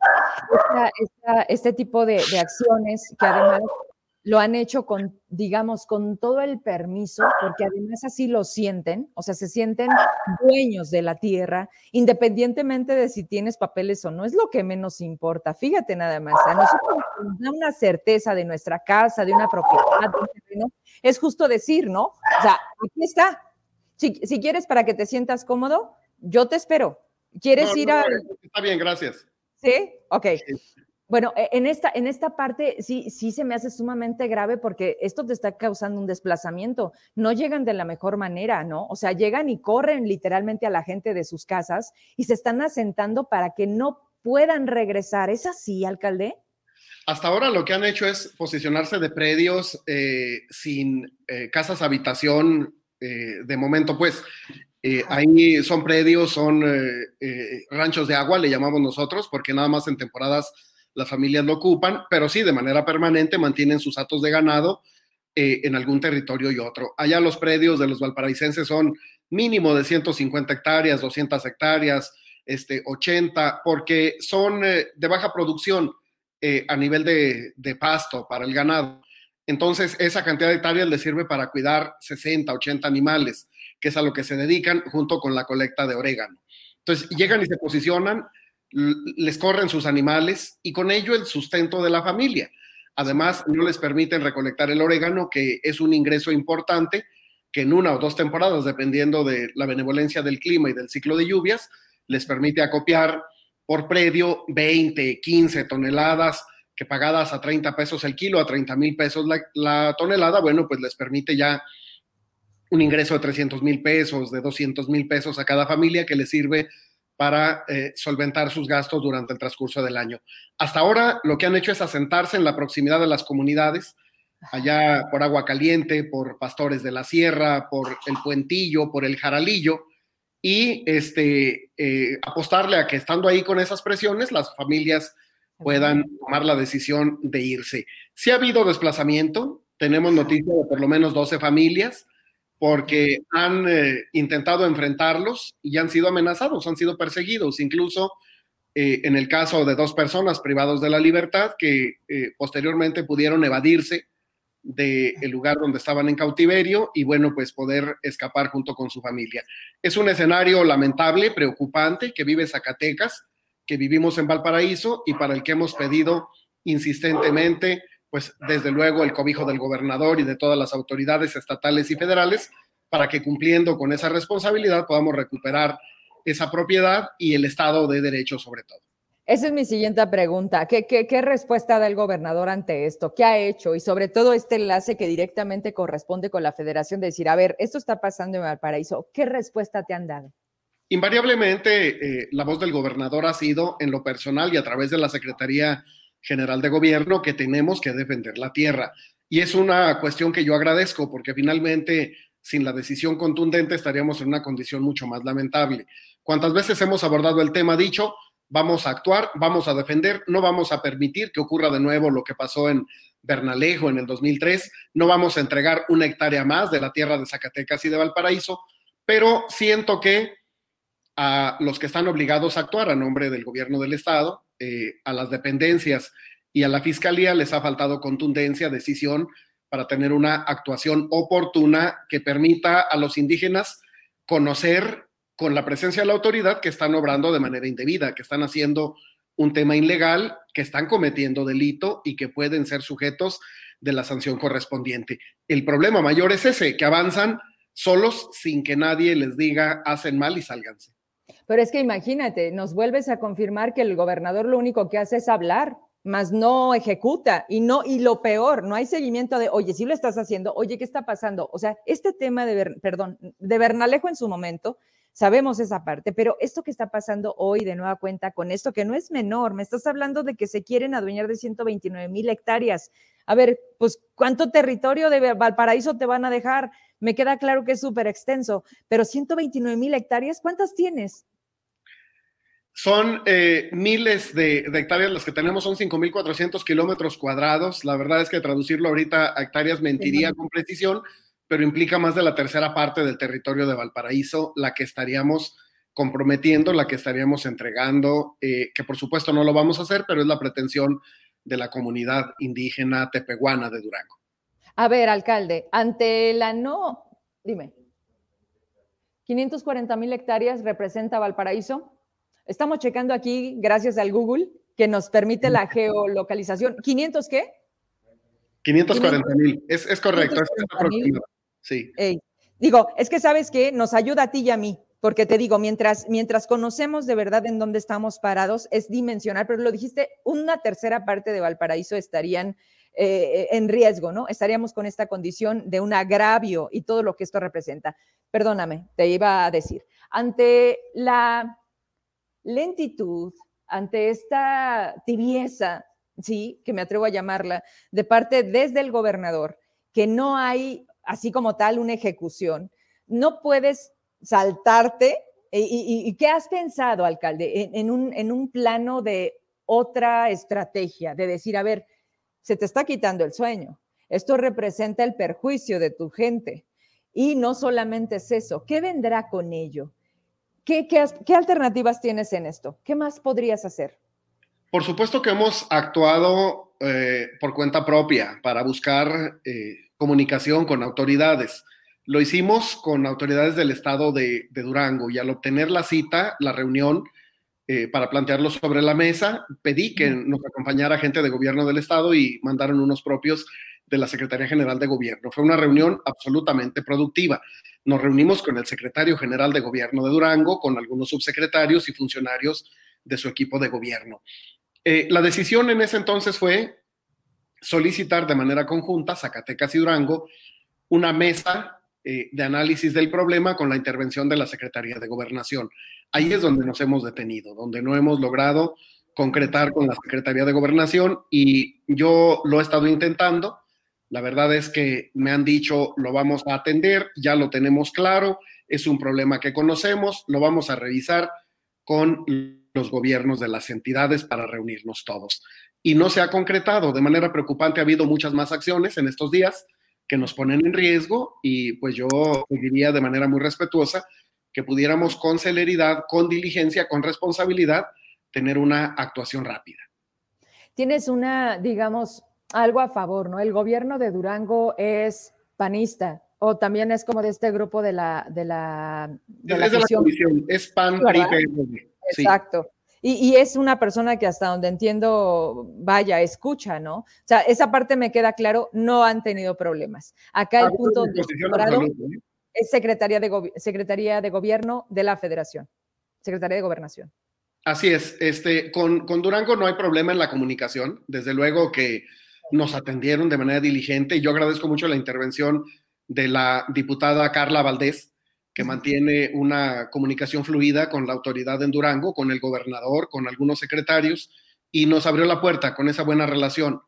este tipo de, acciones que además lo han hecho con, digamos, con todo el permiso, porque además así lo sienten, o sea, se sienten dueños de la tierra, independientemente de si tienes papeles o no, es lo que menos importa. Fíjate nada más, a nosotros nos da una certeza de nuestra casa, de una propiedad, de un terreno, es justo decir, ¿no? O sea, aquí está. Si, si quieres para que te sientas cómodo, yo te espero. ¿Quieres ir a...? Está bien, gracias. ¿Sí? Ok. Bueno, e, en esta, en esta parte sí, sí se me hace sumamente grave porque esto te está causando un desplazamiento. No llegan de la mejor manera, ¿no? O sea, llegan y corren literalmente a la gente de sus casas y se están asentando para que no puedan regresar. ¿Es así, alcalde? Hasta ahora lo que han hecho es posicionarse de predios eh, sin eh, casas habitación eh, de momento, pues ahí son predios, son ranchos de agua, le llamamos nosotros, porque nada más en temporadas las familias lo ocupan, pero sí de manera permanente mantienen sus atos de ganado en algún territorio y otro. Allá los predios de los valparaicenses son mínimo de 150 hectáreas, 200 hectáreas, este, 80, porque son de baja producción eh, a nivel de, pasto para el ganado. Entonces, esa cantidad de hectáreas le sirve para cuidar 60, 80 animales, que es a lo que se dedican junto con la colecta de orégano. Entonces, llegan y se posicionan, les corren sus animales y con ello el sustento de la familia. Además, no les permiten recolectar el orégano, que es un ingreso importante, que en una o dos temporadas, dependiendo de la benevolencia del clima y del ciclo de lluvias, les permite acopiar por predio 20, 15 toneladas que pagadas a 30 pesos el kilo, a 30 mil pesos la, tonelada, bueno, pues les permite ya un ingreso de 300 mil pesos, de 200 mil pesos a cada familia que les sirve para eh, solventar sus gastos durante el transcurso del año. Hasta ahora lo que han hecho es asentarse en la proximidad de las comunidades, allá por Agua Caliente, por Pastores de la Sierra, por El Puentillo, por El Jaralillo, y este, eh, apostarle a que estando ahí con esas presiones, las familias puedan tomar la decisión de irse. Si ha habido desplazamiento, tenemos noticia de por lo menos 12 familias, porque han eh, intentado enfrentarlos y han sido amenazados, han sido perseguidos, incluso eh, en el caso de dos personas privados de la libertad que posteriormente pudieron evadirse del lugar donde estaban en cautiverio y bueno, pues poder escapar junto con su familia. Es un escenario lamentable, preocupante que vive Zacatecas, que vivimos en Valparaíso y para el que hemos pedido insistentemente, pues desde luego el cobijo del gobernador y de todas las autoridades estatales y federales para que cumpliendo con esa responsabilidad podamos recuperar esa propiedad y el Estado de Derecho sobre todo. Esa es mi siguiente pregunta. ¿Qué, qué, respuesta da el gobernador ante esto? ¿Qué ha hecho? Y sobre todo este enlace que directamente corresponde con la federación de decir, a ver, esto está pasando en Valparaíso. ¿Qué respuesta te han dado? Invariablemente, eh, la voz del gobernador ha sido en lo personal y a través de la Secretaría General de Gobierno que tenemos que defender la tierra. Y es una cuestión que yo agradezco porque finalmente sin la decisión contundente estaríamos en una condición mucho más lamentable. ¿Cuántas veces hemos abordado el tema dicho? vamos a actuar, vamos a defender, no vamos a permitir que ocurra de nuevo lo que pasó en Bernalejo en el 2003, no vamos a entregar una hectárea más de la tierra de Zacatecas y de Valparaíso, pero siento que a los que están obligados a actuar a nombre del gobierno del Estado, eh, a las dependencias y a la Fiscalía les ha faltado contundencia, decisión para tener una actuación oportuna que permita a los indígenas conocer con la presencia de la autoridad que están obrando de manera indebida, que están haciendo un tema ilegal, que están cometiendo delito y que pueden ser sujetos de la sanción correspondiente. El problema mayor es ese, que avanzan solos sin que nadie les diga hacen mal y sálganse. Pero es que imagínate, nos vuelves a confirmar que el gobernador lo único que hace es hablar, más no ejecuta y no y lo peor, no hay seguimiento de, oye, si lo estás haciendo, oye, ¿qué está pasando? O sea, este tema de perdón, de Bernalejo en su momento Sabemos esa parte, pero esto que está pasando hoy de nueva cuenta con esto que no es menor, me estás hablando de que se quieren adueñar de 129 mil hectáreas. A ver, pues ¿cuánto territorio de Valparaíso te van a dejar? Me queda claro que es súper extenso, pero 129 mil hectáreas, ¿cuántas tienes? Son eh, miles de, hectáreas las que tenemos, son 5.400 kilómetros cuadrados. La verdad es que traducirlo ahorita a hectáreas mentiría con precisión, pero implica más de la tercera parte del territorio de Valparaíso, la que estaríamos comprometiendo, la que estaríamos entregando, eh, que por supuesto no lo vamos a hacer, pero es la pretensión de la comunidad indígena tepehuana de Durango. A ver, alcalde, ante la no, dime, 540 mil hectáreas representa Valparaíso. Estamos checando aquí, gracias al Google, que nos permite la geolocalización. ¿500 qué? 540 mil, es, es, correcto. Es Sí. digo, es que sabes que nos ayuda a ti y a mí, porque te digo, mientras, mientras conocemos de verdad en dónde estamos parados, es dimensionar, pero lo dijiste, una tercera parte de Valparaíso estarían eh, en riesgo, ¿no? Estaríamos con esta condición de un agravio y todo lo que esto representa. Perdóname, te iba a decir, ante la lentitud, ante esta tibieza, sí, que me atrevo a llamarla, de parte desde el gobernador, que no hay así como tal una ejecución. No puedes saltarte. ¿Y, qué has pensado, alcalde, en, un, en un plano de otra estrategia, de decir, a ver, se te está quitando el sueño, esto representa el perjuicio de tu gente. Y no solamente es eso, ¿qué vendrá con ello? ¿Qué, alternativas tienes en esto? ¿Qué más podrías hacer? Por supuesto que hemos actuado eh, por cuenta propia para buscar eh, comunicación con autoridades. Lo hicimos con autoridades del estado de, Durango y al obtener la cita, la reunión, eh, para plantearlo sobre la mesa, pedí que nos acompañara gente de gobierno del estado y mandaron unos propios de la Secretaría General de Gobierno. Fue una reunión absolutamente productiva. Nos reunimos con el secretario general de Gobierno de Durango, con algunos subsecretarios y funcionarios de su equipo de gobierno. Eh, la decisión en ese entonces fue solicitar de manera conjunta, Zacatecas y Durango, una mesa eh, de análisis del problema con la intervención de la Secretaría de Gobernación. Ahí es donde nos hemos detenido, donde no hemos logrado concretar con la Secretaría de Gobernación y yo lo he estado intentando. La verdad es que me han dicho, lo vamos a atender, ya lo tenemos claro, es un problema que conocemos, lo vamos a revisar con los gobiernos de las entidades para reunirnos todos y no se ha concretado. De manera preocupante ha habido muchas más acciones en estos días que nos ponen en riesgo y pues yo diría de manera muy respetuosa que pudiéramos con celeridad, con diligencia, con responsabilidad tener una actuación rápida. Tienes una, digamos, algo a favor, ¿no? El gobierno de Durango es panista o también es como de este grupo de la de la de es la, comisión, es PAN PRI Exacto. Y, es una persona que hasta donde entiendo, vaya, escucha, ¿no? O sea, esa parte me queda claro, no han tenido problemas. Acá el ah, punto de ¿eh? es Secretaría de, Secretaría de Gobierno de la Federación, Secretaría de Gobernación. Así es, este, con, con Durango no hay problema en la comunicación, desde luego que nos atendieron de manera diligente y yo agradezco mucho la intervención de la diputada Carla Valdés, que mantiene una comunicación fluida con la autoridad en Durango, con el gobernador, con algunos secretarios, y nos abrió la puerta con esa buena relación.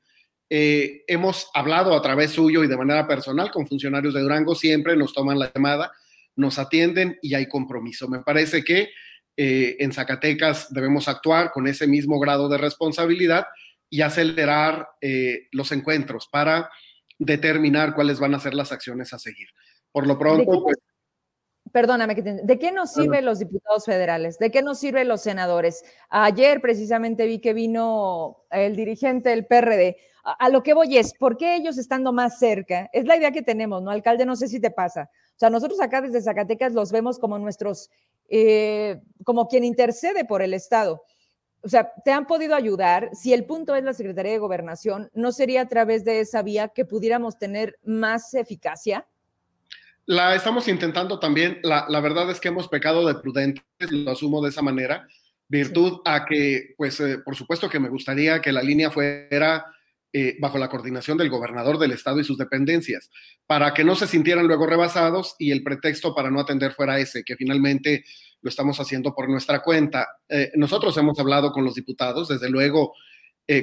Eh, hemos hablado a través suyo y de manera personal con funcionarios de Durango, siempre nos toman la llamada, nos atienden y hay compromiso. Me parece que eh, en Zacatecas debemos actuar con ese mismo grado de responsabilidad y acelerar eh, los encuentros para determinar cuáles van a ser las acciones a seguir. Por lo pronto, pues, Perdóname, ¿de qué nos sirven los diputados federales? ¿De qué nos sirven los senadores? Ayer precisamente vi que vino el dirigente del PRD. A, lo que voy es, ¿por qué ellos estando más cerca? Es la idea que tenemos, ¿no? Alcalde, no sé si te pasa. O sea, nosotros acá desde Zacatecas los vemos como nuestros, eh, como quien intercede por el Estado. O sea, ¿te han podido ayudar? Si el punto es la Secretaría de Gobernación, ¿no sería a través de esa vía que pudiéramos tener más eficacia? La estamos intentando también. La, verdad es que hemos pecado de prudentes, lo asumo de esa manera, virtud a que, pues, eh, por supuesto que me gustaría que la línea fuera eh, bajo la coordinación del gobernador del estado y sus dependencias, para que no se sintieran luego rebasados y el pretexto para no atender fuera ese, que finalmente lo estamos haciendo por nuestra cuenta. Eh, nosotros hemos hablado con los diputados, desde luego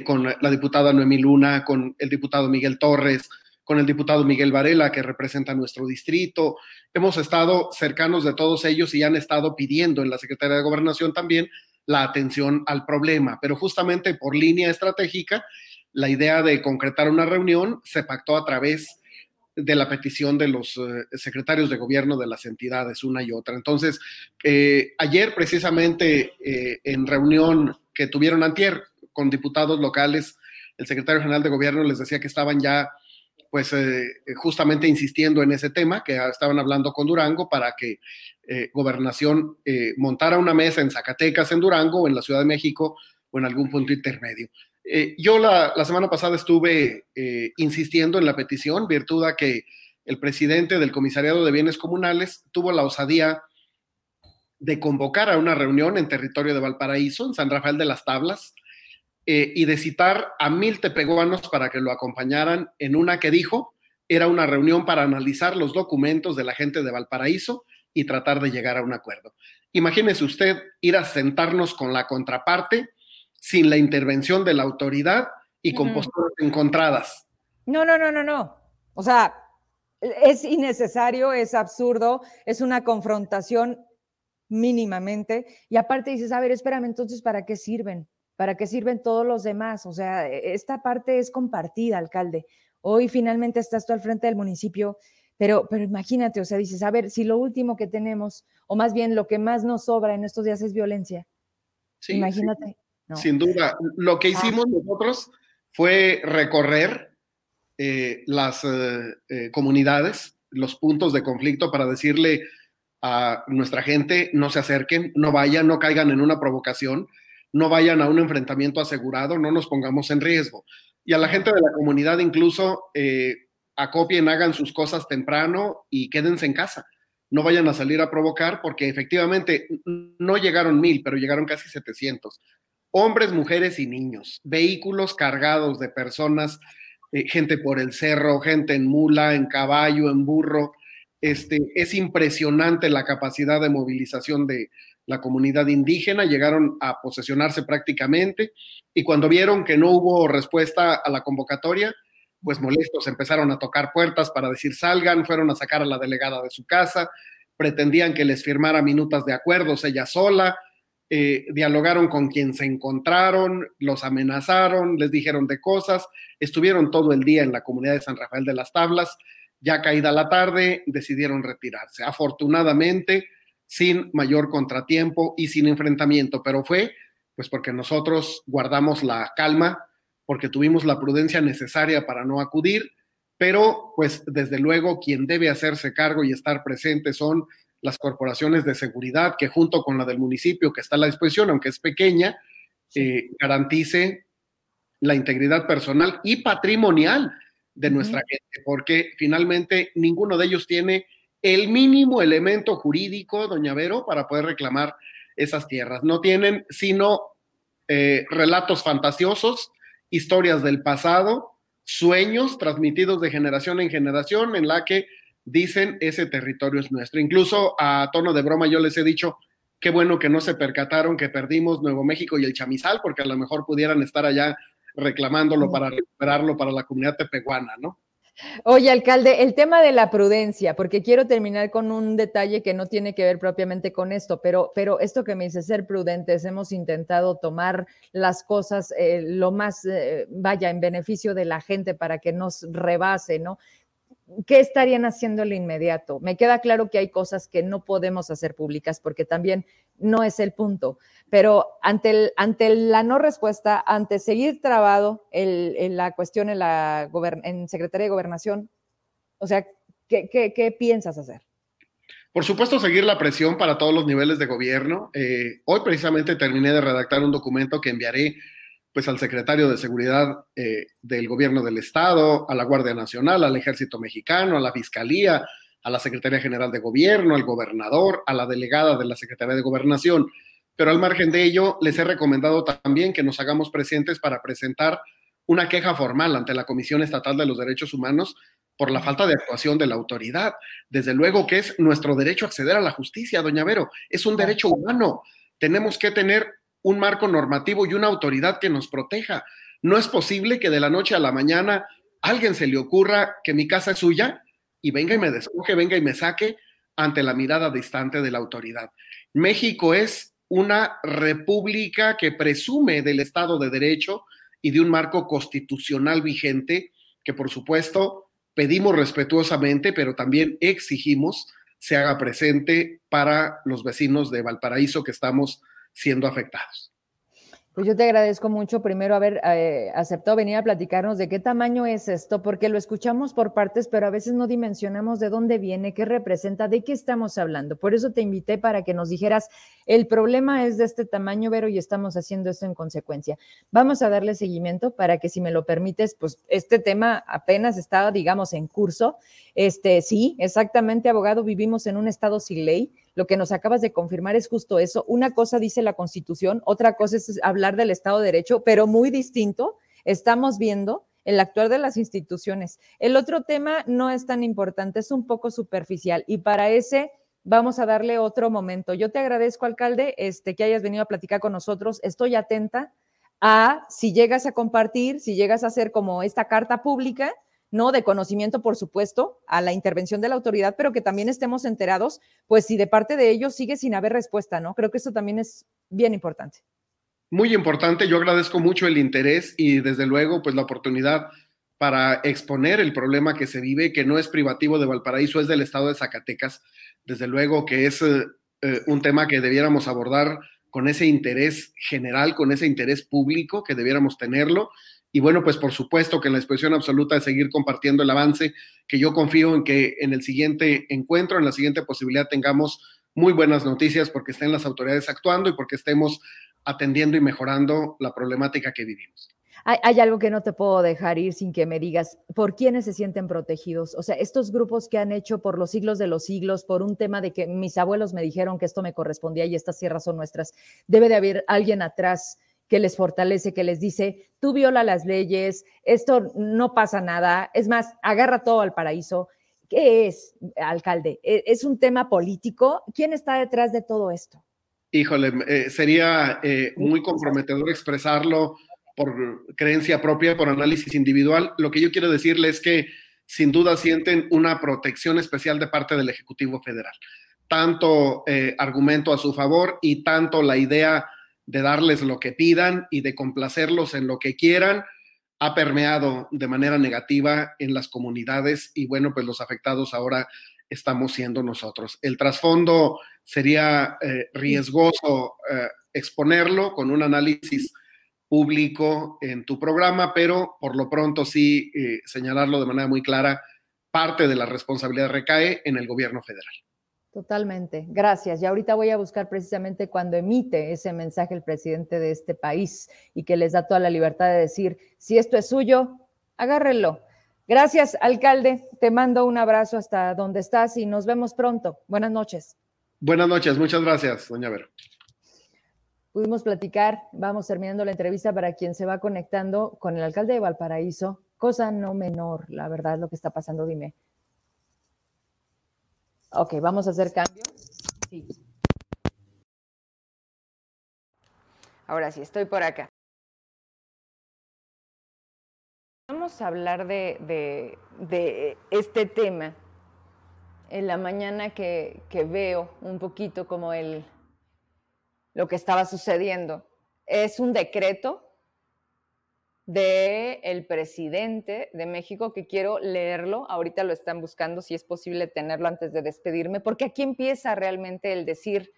con la diputada Noemí Luna, con el diputado Miguel Torres, con el diputado Miguel Varela, que representa nuestro distrito. Hemos estado cercanos de todos ellos y han estado pidiendo en la Secretaría de Gobernación también la atención al problema, pero justamente por línea estratégica, la idea de concretar una reunión se pactó a través de la petición de los eh, secretarios de gobierno de las entidades, una y otra. Entonces, eh, ayer precisamente eh, en reunión que tuvieron antier con diputados locales, el secretario general de gobierno les decía que estaban ya pues eh, eh, justamente insistiendo en ese tema, que estaban hablando con Durango para que eh, gobernación montara una mesa en Zacatecas, en Durango, o en la Ciudad de México, o en algún punto intermedio. yo la, la, semana pasada estuve insistiendo en la petición, virtud a que el presidente del Comisariado de Bienes Comunales tuvo la osadía de convocar a una reunión en territorio de Valparaíso, en San Rafael de las Tablas, eh, y de citar a mil tepeguanos para que lo acompañaran en una que dijo era una reunión para analizar los documentos de la gente de Valparaíso y tratar de llegar a un acuerdo. Imagínese usted ir a sentarnos con la contraparte sin la intervención de la autoridad y con posturas encontradas. No, no, no, no, no. O sea, es innecesario, es absurdo, es una confrontación mínimamente. Y aparte dices, a ver, espérame, entonces, ¿para qué sirven? ¿Para qué sirven todos los demás? O sea, e, esta parte es compartida, alcalde. Hoy finalmente estás tú al frente del municipio, pero, pero imagínate, o sea, dices, a ver, si lo último que tenemos, o más bien lo que más nos sobra en estos días es violencia. Sí, imagínate. Sin duda. Lo que ah. hicimos nosotros fue recorrer eh, las eh, eh, comunidades, los puntos de conflicto para decirle a nuestra gente, no se acerquen, no vayan, no caigan en una provocación no vayan a un enfrentamiento asegurado, no nos pongamos en riesgo. Y a la gente de la comunidad incluso eh, acopien, hagan sus cosas temprano y quédense en casa. No vayan a salir a provocar porque efectivamente no llegaron mil, pero llegaron casi 700. Hombres, mujeres y niños, vehículos cargados de personas, eh, gente por el cerro, gente en mula, en caballo, en burro. Este, es impresionante la capacidad de movilización de, la comunidad indígena, llegaron a posesionarse prácticamente y cuando vieron que no hubo respuesta a la convocatoria, pues molestos empezaron a tocar puertas para decir salgan, fueron a sacar a la delegada de su casa, pretendían que les firmara minutas de acuerdos ella sola, eh, dialogaron con quien se encontraron, los amenazaron, les dijeron de cosas, estuvieron todo el día en la comunidad de San Rafael de las Tablas, ya caída la tarde, decidieron retirarse. Afortunadamente, sin mayor contratiempo y sin enfrentamiento, pero fue pues porque nosotros guardamos la calma, porque tuvimos la prudencia necesaria para no acudir, pero pues desde luego quien debe hacerse cargo y estar presente son las corporaciones de seguridad que junto con la del municipio que está a la disposición, aunque es pequeña, eh, garantice la integridad personal y patrimonial de nuestra gente, porque finalmente ninguno de ellos tiene el mínimo elemento jurídico, doña Vero, para poder reclamar esas tierras. No tienen sino eh, relatos fantasiosos, historias del pasado, sueños transmitidos de generación en generación en la que dicen ese territorio es nuestro. Incluso a tono de broma yo les he dicho, qué bueno que no se percataron que perdimos Nuevo México y el Chamizal, porque a lo mejor pudieran estar allá reclamándolo para recuperarlo para la comunidad tepehuana, ¿no? Oye, alcalde, el tema de la prudencia, porque quiero terminar con un detalle que no tiene que ver propiamente con esto, pero, pero esto que me dice ser prudentes, hemos intentado tomar las cosas eh, lo más, eh, vaya, en beneficio de la gente para que nos rebase, ¿no? ¿Qué estarían haciendo el inmediato? Me queda claro que hay cosas que no podemos hacer públicas porque también no es el punto, pero ante, ante la no respuesta, ante seguir trabado en la cuestión en la en Secretaría de Gobernación, o sea, ¿qué, piensas hacer? Por supuesto, seguir la presión para todos los niveles de gobierno. Eh, hoy precisamente terminé de redactar un documento que enviaré pues al secretario de Seguridad eh, del Gobierno del Estado, a la Guardia Nacional, al Ejército Mexicano, a la Fiscalía, a la Secretaría General de Gobierno, al gobernador, a la delegada de la Secretaría de Gobernación. Pero al margen de ello, les he recomendado también que nos hagamos presentes para presentar una queja formal ante la Comisión Estatal de los Derechos Humanos por la falta de actuación de la autoridad. Desde luego que es nuestro derecho a acceder a la justicia, doña Vero, es un derecho humano. Tenemos que tener un marco normativo y una autoridad que nos proteja. No es posible que de la noche a la mañana alguien se le ocurra que mi casa es suya y venga y me despoje, venga y me saque ante la mirada distante de la autoridad. México es una república que presume del Estado de Derecho y de un marco constitucional vigente que por supuesto pedimos respetuosamente, pero también exigimos se haga presente para los vecinos de Valparaíso que estamos siendo afectados. Pues yo te agradezco mucho primero haber eh, aceptado venir a platicarnos de qué tamaño es esto, porque lo escuchamos por partes, pero a veces no dimensionamos de dónde viene, qué representa, de qué estamos hablando. Por eso te invité para que nos dijeras, el problema es de este tamaño, Vero, y estamos haciendo esto en consecuencia. Vamos a darle seguimiento para que, si me lo permites, pues este tema apenas está, digamos, en curso. Este, sí, exactamente, abogado, vivimos en un estado sin ley lo que nos acabas de confirmar es justo eso. Una cosa dice la Constitución, otra cosa es hablar del Estado de Derecho, pero muy distinto. Estamos viendo el actuar de las instituciones. El otro tema no es tan importante, es un poco superficial y para ese vamos a darle otro momento. Yo te agradezco, alcalde, este, que hayas venido a platicar con nosotros. Estoy atenta a si llegas a compartir, si llegas a hacer como esta carta pública, ¿no? De conocimiento, por supuesto, a la intervención de la autoridad, pero que también estemos enterados, pues si de parte de ellos sigue sin haber respuesta, ¿no? Creo que eso también es bien importante. Muy importante, yo agradezco mucho el interés y desde luego, pues la oportunidad para exponer el problema que se vive, que no es privativo de Valparaíso, es del estado de Zacatecas. Desde luego que es eh, eh, un tema que debiéramos abordar con ese interés general, con ese interés público que debiéramos tenerlo y bueno, pues por supuesto que la disposición absoluta de seguir compartiendo el avance, que yo confío en que en el siguiente encuentro, en la siguiente posibilidad tengamos muy buenas noticias porque estén las autoridades actuando y porque estemos atendiendo y mejorando la problemática que vivimos. Hay, hay, algo que no te puedo dejar ir sin que me digas, ¿por quiénes se sienten protegidos? O sea, estos grupos que han hecho por los siglos de los siglos, por un tema de que mis abuelos me dijeron que esto me correspondía y estas tierras son nuestras, debe de haber alguien atrás que les fortalece, que les dice, tú viola las leyes, esto no pasa nada, es más, agarra todo al paraíso. ¿Qué es, alcalde? ¿E-, ¿Es un tema político? ¿Quién está detrás de todo esto? Híjole, eh, sería eh, muy comprometedor expresarlo por creencia propia, por análisis individual. Lo que yo quiero decirle es que sin duda sienten una protección especial de parte del Ejecutivo Federal. Tanto eh, argumento a su favor y tanto la idea de darles lo que pidan y de complacerlos en lo que quieran, ha permeado de manera negativa en las comunidades y bueno, pues los afectados ahora estamos siendo nosotros. El trasfondo sería eh, riesgoso eh, exponerlo con un análisis público en tu programa, pero por lo pronto sí eh, señalarlo de manera muy clara, parte de la responsabilidad recae en el gobierno federal. Totalmente, gracias. Y ahorita voy a buscar precisamente cuando emite ese mensaje el presidente de este país y que les da toda la libertad de decir, si esto es suyo, agárrenlo. Gracias, alcalde. Te mando un abrazo hasta donde estás y nos vemos pronto. Buenas noches. Buenas noches, muchas gracias, doña Vero. Pudimos platicar, vamos terminando la entrevista para quien se va conectando con el alcalde de Valparaíso, cosa no menor, la verdad, lo que está pasando, dime. Ok, vamos a hacer cambio. Sí. Ahora sí, estoy por acá. Vamos a hablar de, este tema en la mañana que, que, veo un poquito como el, lo que estaba sucediendo. Es un decreto del el presidente de México, que quiero leerlo, ahorita lo están buscando, si es posible tenerlo antes de despedirme, porque aquí empieza realmente el decir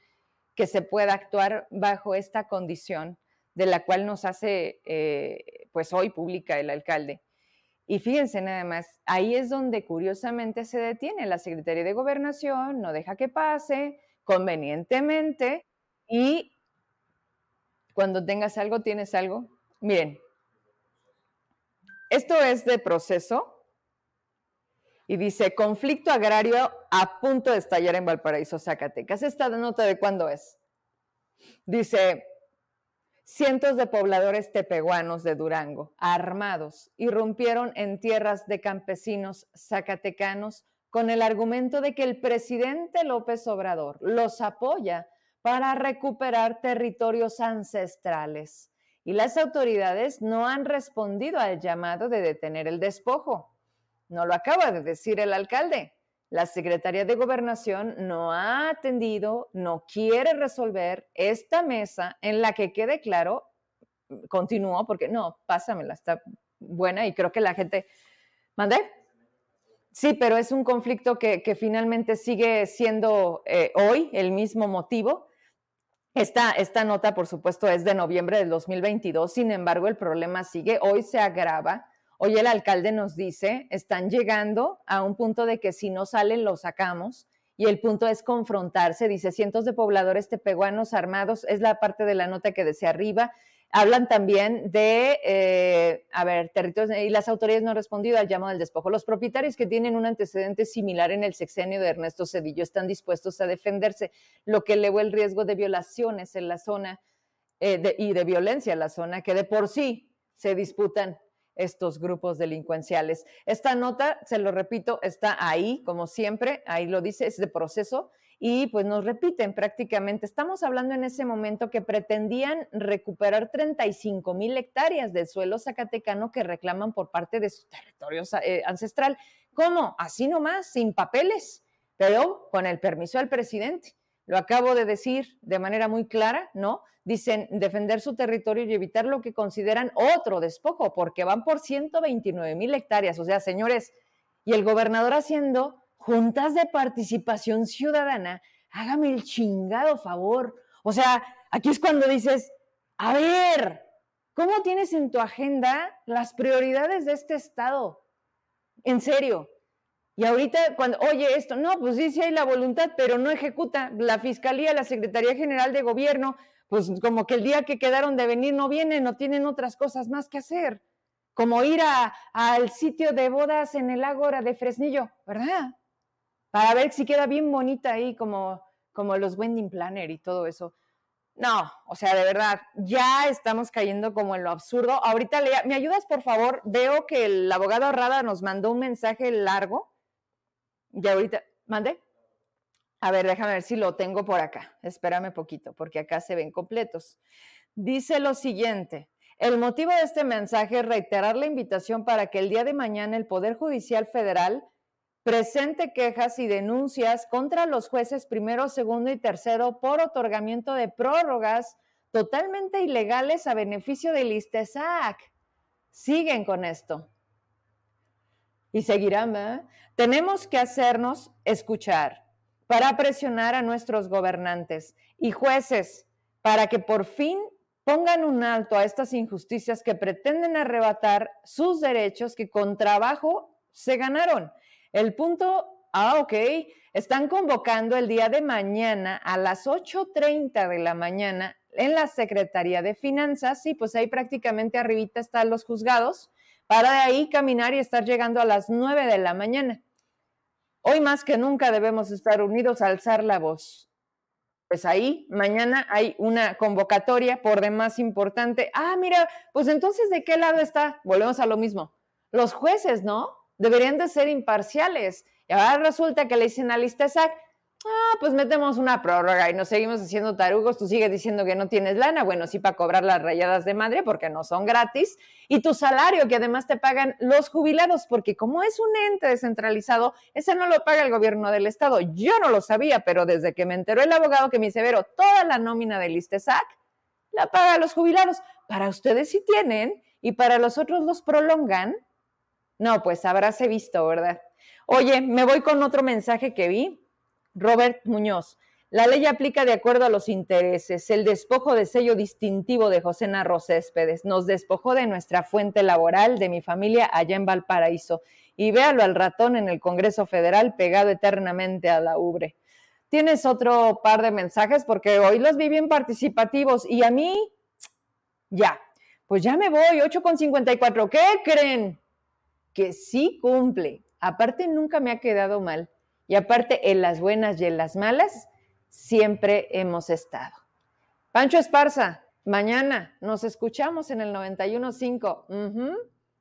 que se pueda actuar bajo esta condición de la cual nos hace, eh, pues hoy pública el alcalde. Y fíjense nada más, ahí es donde curiosamente se detiene la Secretaría de Gobernación, no deja que pase convenientemente y cuando tengas algo, tienes algo. Miren, esto es de proceso y dice, conflicto agrario a punto de estallar en Valparaíso, Zacatecas. ¿Esta nota de cuándo es? Dice, cientos de pobladores tepehuanos de Durango, armados, irrumpieron en tierras de campesinos zacatecanos con el argumento de que el presidente López Obrador los apoya para recuperar territorios ancestrales y las autoridades no han respondido al llamado de detener el despojo. No lo acaba de decir el alcalde. La Secretaría de Gobernación no ha atendido, no quiere resolver esta mesa en la que quede claro, continúo porque no, pásamela, está buena y creo que la gente... ¿Mandé? Sí, pero es un conflicto que, finalmente sigue siendo eh, hoy el mismo motivo esta, esta nota, por supuesto, es de noviembre del 2022, sin embargo, el problema sigue, hoy se agrava. Hoy el alcalde nos dice, están llegando a un punto de que si no salen, lo sacamos. Y el punto es confrontarse, dice, cientos de pobladores tepehuanos armados, es la parte de la nota que decía arriba, Hablan también de, eh, a ver, territorios, y las autoridades no han respondido al llamado del despojo. Los propietarios que tienen un antecedente similar en el sexenio de Ernesto Cedillo están dispuestos a defenderse, lo que elevó el riesgo de violaciones en la zona eh, y de violencia en la zona, que de por sí se disputan estos grupos delincuenciales. Esta nota, se lo repito, está ahí, como siempre, ahí lo dice, es de proceso y pues nos repiten prácticamente. Estamos hablando en ese momento que pretendían recuperar 35 mil hectáreas del suelo zacatecano que reclaman por parte de su territorio eh, ancestral. ¿Cómo? Así nomás, sin papeles, pero con el permiso del presidente. Lo acabo de decir de manera muy clara, ¿no? Dicen defender su territorio y evitar lo que consideran otro despojo, porque van por 129 mil hectáreas. O sea, señores, y el gobernador haciendo juntas de participación ciudadana, hágame el chingado favor. O sea, aquí es cuando dices, a ver, ¿cómo tienes en tu agenda las prioridades de este Estado? En serio. Y ahorita, cuando, oye, esto, no, pues sí, sí hay la voluntad, pero no ejecuta. La Fiscalía, la Secretaría General de Gobierno, pues como que el día que quedaron de venir no vienen, no tienen otras cosas más que hacer. Como ir al sitio de bodas en el Ágora de Fresnillo, ¿verdad? Para ver si queda bien bonita ahí como, como los wedding planner y todo eso. No, o sea, de verdad, ya estamos cayendo como en lo absurdo. Ahorita, ¿me ayudas, por favor? Veo que el abogado Rada nos mandó un mensaje largo. Y ahorita, ¿mande? A ver, déjame ver si lo tengo por acá. Espérame poquito, porque acá se ven completos. Dice lo siguiente. El motivo de este mensaje es reiterar la invitación para que el día de mañana el Poder Judicial Federal presente quejas y denuncias contra los jueces primero, segundo y tercero por otorgamiento de prórrogas totalmente ilegales a beneficio del ISTESAC. Siguen con esto. Y seguirán, ¿eh? Tenemos que hacernos escuchar para presionar a nuestros gobernantes y jueces para que por fin pongan un alto a estas injusticias que pretenden arrebatar sus derechos que con trabajo se ganaron. El punto, ah, ok, están convocando el día de mañana a las 8.30 de la mañana en la Secretaría de Finanzas, y pues ahí prácticamente arribita están los juzgados, para de ahí caminar y estar llegando a las 9 de la mañana. Hoy más que nunca debemos estar unidos a alzar la voz. Pues ahí, mañana hay una convocatoria por demás importante. Ah, mira, pues entonces, ¿de qué lado está? Volvemos a lo mismo. Los jueces, ¿no? Deberían de ser imparciales. Y ahora resulta que le dicen a Listesac, ah, pues metemos una prórroga y nos seguimos haciendo tarugos, tú sigues diciendo que no tienes lana, bueno, sí para cobrar las rayadas de madre porque no son gratis, y tu salario que además te pagan los jubilados, porque como es un ente descentralizado, ese no lo paga el gobierno del estado. Yo no lo sabía, pero desde que me enteró el abogado que me severo toda la nómina del ISTESAC la paga los jubilados. Para ustedes sí tienen y para los otros los prolongan. No, pues habráse visto, ¿verdad? Oye, me voy con otro mensaje que vi Robert Muñoz. La ley aplica de acuerdo a los intereses. El despojo de sello distintivo de José Narro Céspedes nos despojó de nuestra fuente laboral, de mi familia allá en Valparaíso. Y véalo al ratón en el Congreso Federal pegado eternamente a la ubre. Tienes otro par de mensajes porque hoy los vi bien participativos y a mí, ya, pues ya me voy, 8,54. ¿Qué creen? Que sí cumple. Aparte, nunca me ha quedado mal. Y aparte, en las buenas y en las malas, siempre hemos estado. Pancho Esparza, mañana nos escuchamos en el 91.5.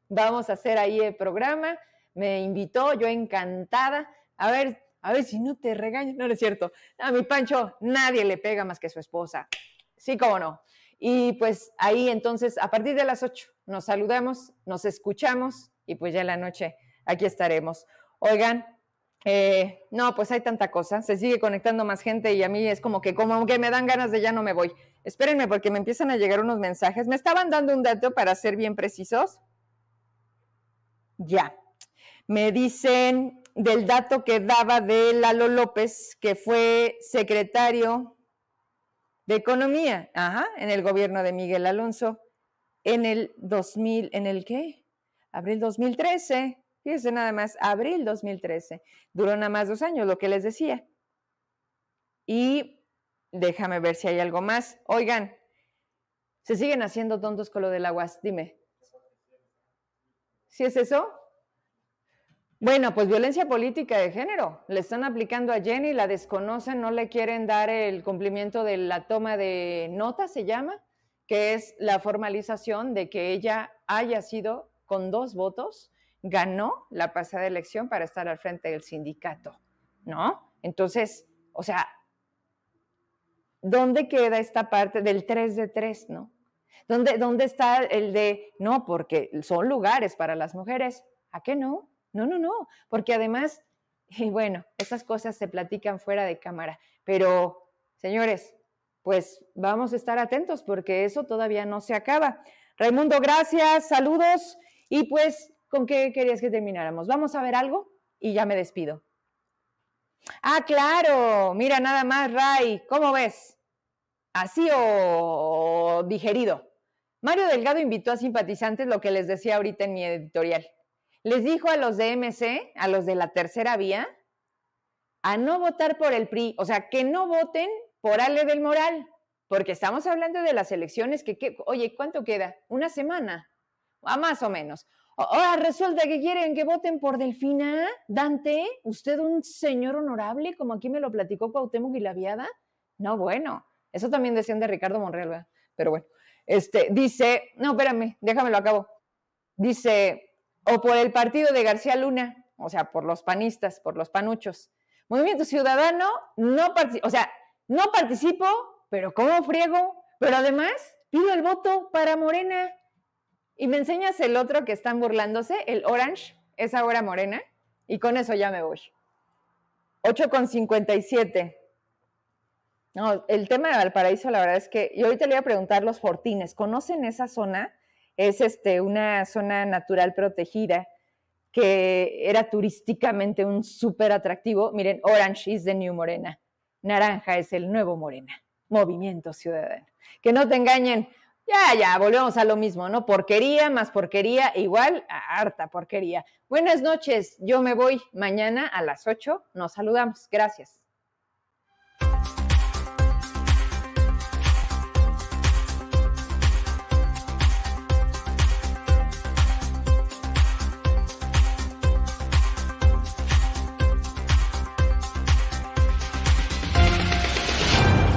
Vamos a hacer ahí el programa. Me invitó, yo encantada. A ver, a ver si no te regaño. No, es cierto. A mi Pancho nadie le pega más que su esposa. Sí, cómo no. Y pues ahí entonces, a partir de las 8, nos saludamos, nos escuchamos y pues ya en la noche aquí estaremos. Oigan, eh, no, pues hay tanta cosa, se sigue conectando más gente y a mí es como que como que me dan ganas de ya no me voy. Espérenme porque me empiezan a llegar unos mensajes. Me estaban dando un dato para ser bien precisos. Ya. Me dicen del dato que daba de Lalo López, que fue secretario de Economía, en el gobierno de Miguel Alonso, en el 2000, ¿en el qué? Abril 2013. Fíjense nada más, abril 2013. Duró nada más dos años, lo que les decía. Y déjame ver si hay algo más. Oigan, se siguen haciendo tontos con lo del aguas. Dime. ¿Sí es eso? Bueno, pues violencia política de género. Le están aplicando a Jenny, la desconocen, no le quieren dar el cumplimiento de la toma de nota, se llama, que es la formalización de que ella haya sido con dos votos ganó la pasada elección para estar al frente del sindicato, ¿no? Entonces, o sea, ¿dónde queda esta parte del 3 de 3, no? ¿Dónde, ¿Dónde está el de, no, porque son lugares para las mujeres? ¿A qué no? No, no, no, porque además, y bueno, esas cosas se platican fuera de cámara, pero señores, pues vamos a estar atentos porque eso todavía no se acaba. Raimundo, gracias, saludos y pues ¿con qué querías que termináramos? Vamos a ver algo y ya me despido. Ah, claro, mira nada más, Ray, ¿cómo ves? ¿Así o, digerido? Mario Delgado invitó a simpatizantes lo que les decía ahorita en mi editorial. Les dijo a los de MC, a los de la tercera vía, a no votar por el PRI, o sea, que no voten por Ale del Moral, porque estamos hablando de las elecciones que, oye, ¿cuánto queda? Una semana, a más o menos. Ahora resulta que quieren que voten por Delfina. Dante, ¿usted un señor honorable, como aquí me lo platicó Cuauhtémoc y Viada? No, bueno, eso también decían de Ricardo Monreal, ¿verdad? Pero bueno, este, dice, no, espérame, déjamelo a cabo. Dice, o por el partido de García Luna, o sea, por los panistas, por los panuchos. Movimiento Ciudadano, no o sea, no participo, pero ¿cómo friego? Pero además pido el voto para Morena. Y me enseñas el otro que están burlándose, el orange, esa hora morena, y con eso ya me voy. 8 con 57. No, el tema de Valparaíso, la verdad es que, y ahorita le voy a preguntar los fortines, ¿conocen esa zona? Es este, una zona natural protegida que era turísticamente un súper atractivo. Miren, Orange is the new Morena. Naranja es el nuevo Morena. Movimiento Ciudadano. Que no te engañen, Ya, ya, volvemos a lo mismo, ¿no? Porquería más porquería, igual harta porquería. Buenas noches, yo me voy mañana a las 8, nos saludamos, gracias.